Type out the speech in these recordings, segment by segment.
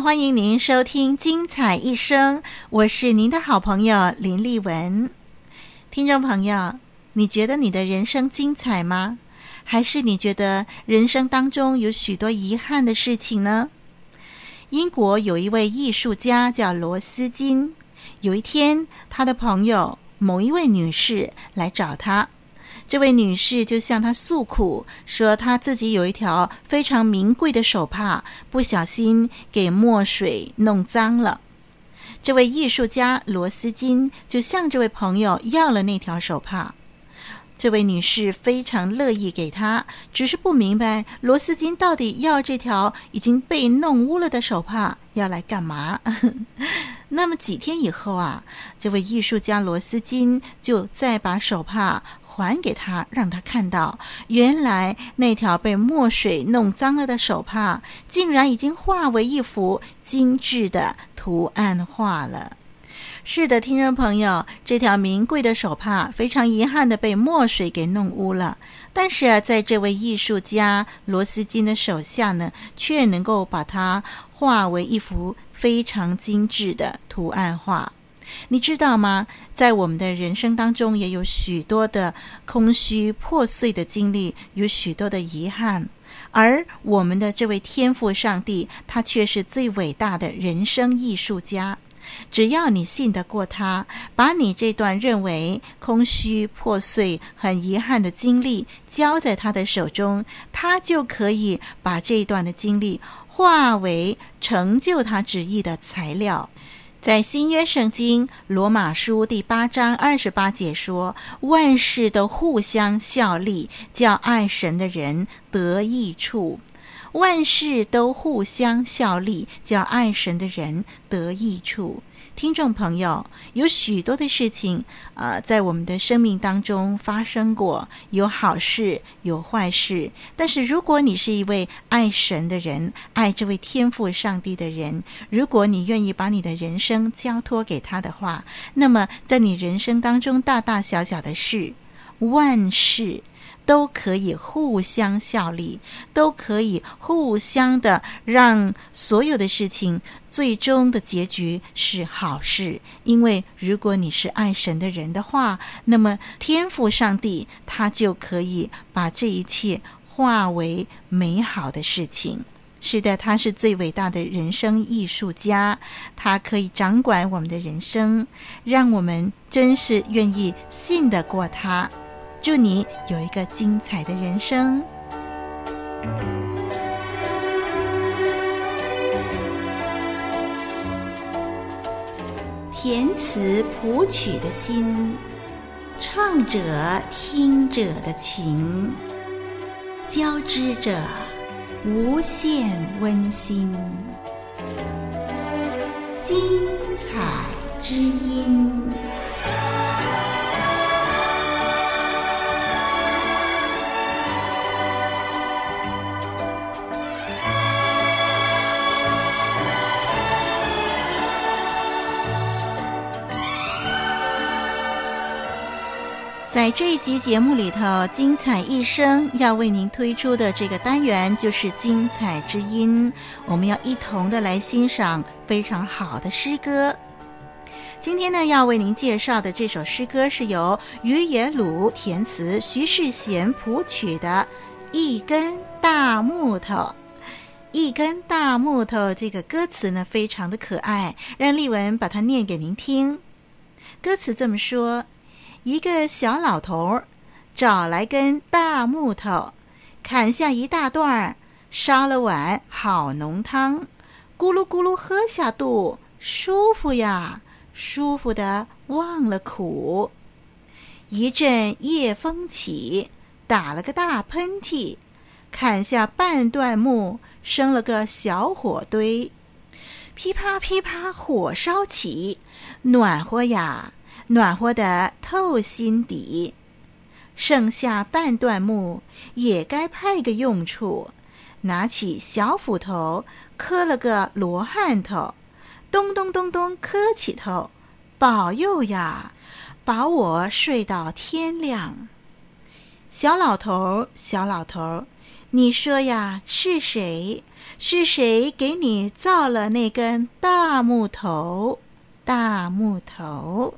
欢迎您收听《精彩一生》，我是您的好朋友林丽文。听众朋友，你觉得你的人生精彩吗？还是你觉得人生当中有许多遗憾的事情呢？英国有一位艺术家叫罗斯金。有一天，他的朋友某一位女士来找他，这位女士就向他诉苦，说她自己有一条非常名贵的手帕，不小心给墨水弄脏了。这位艺术家罗斯金就向这位朋友要了那条手帕，这位女士非常乐意给他，只是不明白罗斯金到底要这条已经被弄污了的手帕要来干嘛。那么几天以后啊，这位艺术家罗斯金就再把手帕还给他，让他看到，原来那条被墨水弄脏了的手帕，竟然已经化为一幅精致的图案画了。是的，听众朋友，这条名贵的手帕非常遗憾的被墨水给弄污了。但是啊，在这位艺术家罗斯金的手下呢，却能够把它画为一幅非常精致的图案画。你知道吗？在我们的人生当中，也有许多的空虚破碎的经历，有许多的遗憾。而我们的这位天赋上帝，他却是最伟大的人生艺术家。只要你信得过他，把你这段认为空虚破碎、很遗憾的经历交在他的手中，他就可以把这一段的经历化为成就他旨意的材料。在新约圣经罗马书第八章二十八节说：“万事都互相效力，叫爱神的人得益处。”万事都互相效力，叫爱神的人得益处。听众朋友，有许多的事情，呃，在我们的生命当中发生过，有好事，有坏事。但是，如果你是一位爱神的人，爱这位天赋上帝的人，如果你愿意把你的人生交托给他的话，那么在你人生当中大大小小的事，万事。都可以互相效力，都可以互相的让所有的事情最终的结局是好事。因为如果你是爱神的人的话，那么天赋上帝他就可以把这一切化为美好的事情。是的，他是最伟大的人生艺术家，他可以掌管我们的人生，让我们真是愿意信得过他。祝你有一个精彩的人生。填词谱曲的心，唱者听者的情，交织着无限温馨，精彩之音。在这一集节目里头，精彩一生要为您推出的这个单元就是精彩之音，我们要一同的来欣赏非常好的诗歌。今天呢，要为您介绍的这首诗歌是由于野鲁填词、徐世贤谱曲的《一根大木头》。一根大木头，这个歌词呢非常的可爱，让丽文把它念给您听。歌词这么说。一个小老头找来根大木头，砍下一大段儿，烧了碗好浓汤，咕噜咕噜喝下肚，舒服呀，舒服得忘了苦。一阵夜风起，打了个大喷嚏，砍下半段木，生了个小火堆，噼啪噼啪火烧起，暖和呀，暖和的透心底。剩下半段木，也该派个用处，拿起小斧头磕了个罗汉头，咚咚咚咚磕起头，保佑呀！保我睡到天亮。小老头，小老头，你说呀，是谁？是谁给你造了那根大木头？大木头。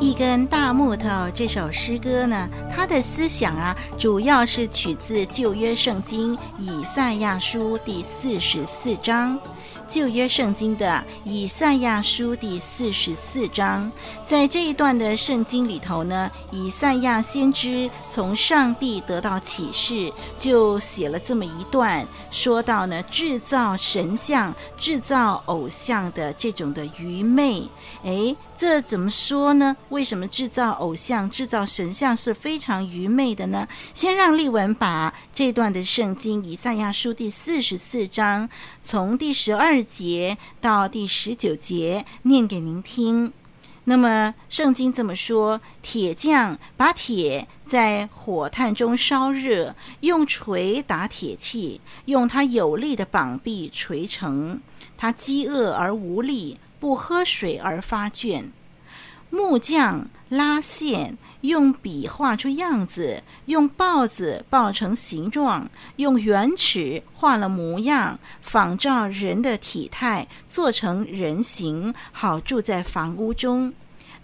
一根大木头这首诗歌呢，它的思想啊，主要是取自旧约圣经以赛亚书第四十四章。旧约圣经的以赛亚书第四十四章，在这一段的圣经里头呢，以赛亚先知从上帝得到启示，就写了这么一段，说到呢，制造神像、制造偶像的这种的愚昧。诶，这怎么说呢？为什么制造偶像、制造神像是非常愚昧的呢？先让丽文把这段的圣经以赛亚书第四十四章从第十二二节到第十九节念给您听。那么圣经这么说：铁匠把铁在火炭中烧热，用锤打铁器，用他有力的膀臂锤成。他饥饿而无力，不喝水而发倦。木匠拉线，用笔画出样子，用刨子刨成形状，用圆尺画了模样，仿照人的体态，做成人形，好住在房屋中。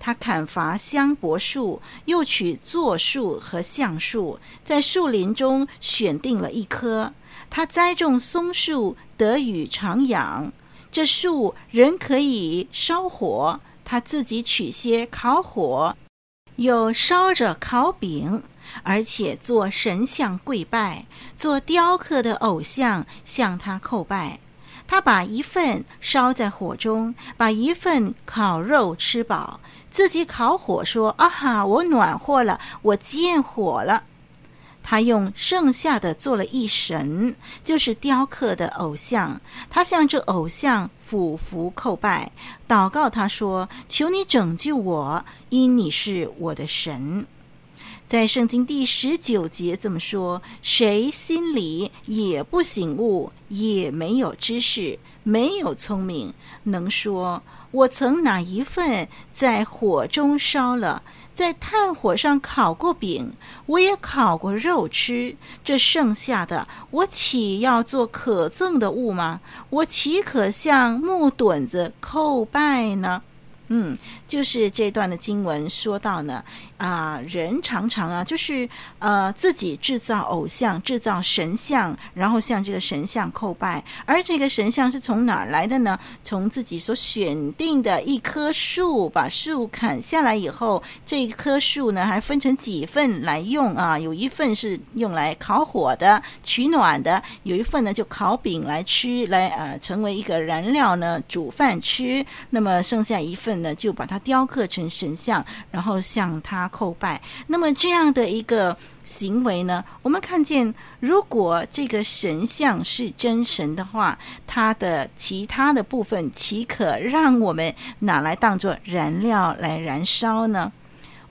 他砍伐香柏树，又取柞树和橡树，在树林中选定了一棵。他栽种松树，得雨常养。这树人可以烧火。他自己取些烤火，有烧着烤饼，而且做神像跪拜，做雕刻的偶像向他叩拜。他把一份烧在火中，把一份烤肉吃饱，自己烤火说：“啊哈，我暖和了，我见火了。”他用剩下的做了一神，就是雕刻的偶像。他向这偶像俯伏叩拜，祷告他说：“求你拯救我，因你是我的神。”在圣经第十九节这么说：“谁心里也不醒悟，也没有知识，没有聪明，能说我曾哪一份在火中烧了？”在炭火上烤过饼，我也烤过肉吃。这剩下的，我岂要做可憎的物吗？我岂可向木墩子叩拜呢？嗯，就是这段的经文说到呢，啊，人常常啊，就是呃自己制造偶像、制造神像，然后向这个神像叩拜。而这个神像是从哪儿来的呢？从自己所选定的一棵树，把树砍下来以后，这一棵树呢还分成几份来用啊？有一份是用来烤火的、取暖的，有一份呢就烤饼来吃，来呃成为一个燃料呢煮饭吃。那么剩下一份。呢，就把它雕刻成神像，然后向他叩拜。那么这样的一个行为呢，我们看见，如果这个神像是真神的话，它的其他的部分岂可让我们拿来当做燃料来燃烧呢？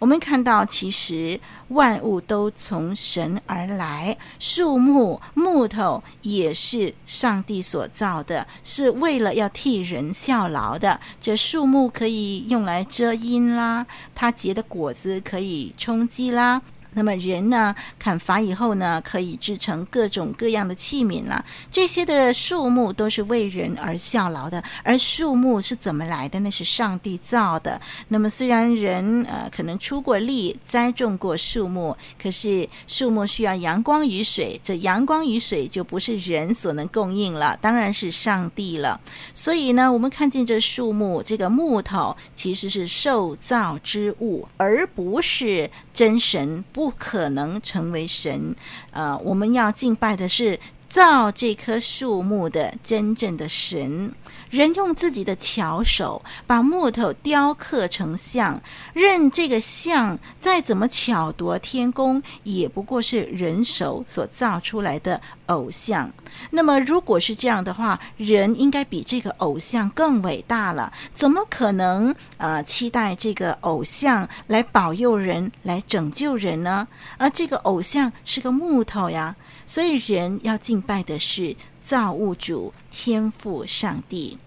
我们看到，其实万物都从神而来，树木、木头也是上帝所造的，是为了要替人效劳的。这树木可以用来遮阴啦，它结的果子可以充饥啦。那么人呢，砍伐以后呢，可以制成各种各样的器皿了。这些的树木都是为人而效劳的。而树木是怎么来的？那是上帝造的。那么虽然人呃可能出过力栽种过树木，可是树木需要阳光与水，这阳光与水就不是人所能供应了，当然是上帝了。所以呢，我们看见这树木，这个木头其实是受造之物，而不是真神。不不可能成为神，呃，我们要敬拜的是造这棵树木的真正的神。人用自己的巧手把木头雕刻成像，任这个像再怎么巧夺天工，也不过是人手所造出来的偶像。那么，如果是这样的话，人应该比这个偶像更伟大了。怎么可能呃期待这个偶像来保佑人、来拯救人呢？而这个偶像是个木头呀，所以人要敬拜的是造物主天赋上帝。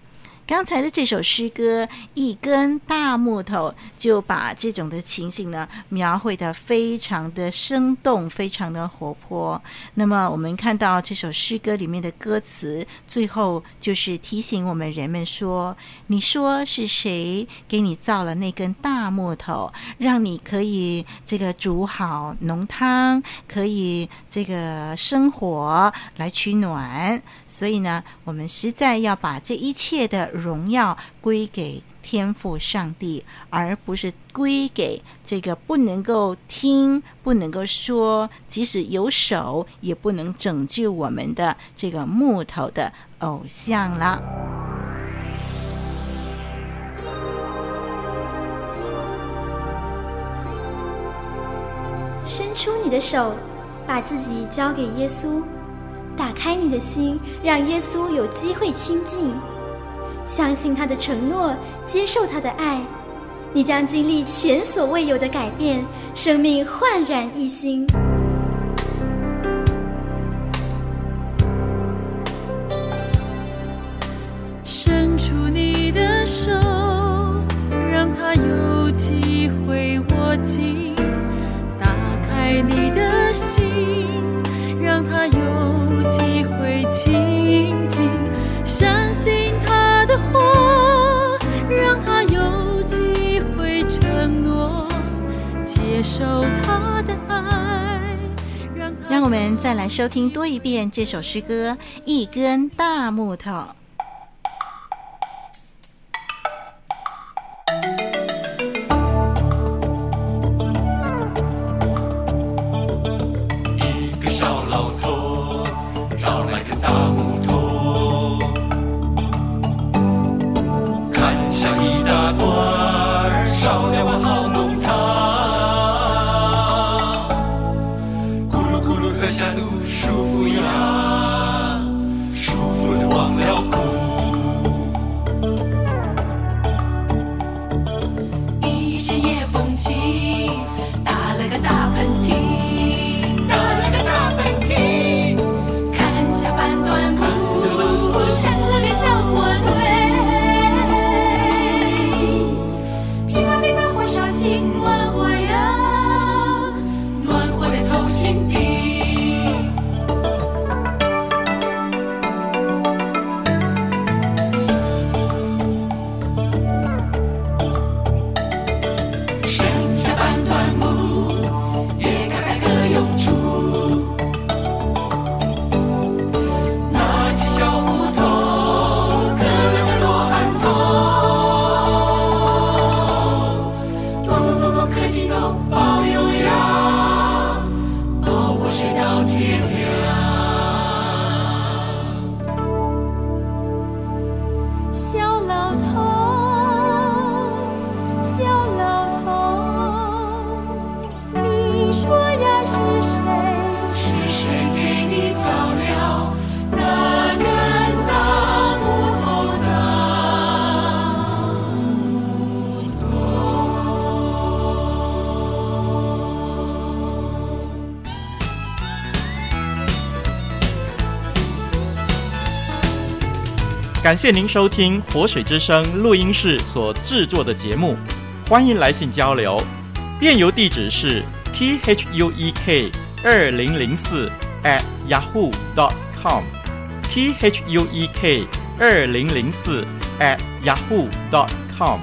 刚才的这首诗歌，一根大木头，就把这种的情形呢描绘得非常的生动，非常的活泼。那么我们看到这首诗歌里面的歌词，最后就是提醒我们人们说：“你说是谁给你造了那根大木头，让你可以这个煮好浓汤，可以这个生火来取暖？”所以呢，我们实在要把这一切的荣耀归给天父上帝，而不是归给这个不能够听、不能够说，即使有手也不能拯救我们的这个木头的偶像了。伸出你的手，把自己交给耶稣。打开你的心，让耶稣有机会亲近，相信他的承诺，接受他的爱，你将经历前所未有的改变，生命焕然一新。受他的爱。让，让我们再来收听多一遍这首诗歌《一根大木头》。感谢您收听活水之声录音室所制作的节目，欢迎来信交流。电邮地址是 t h u e k 二零零四 at yahoo dot com t h u e k 二零零四 at yahoo dot com。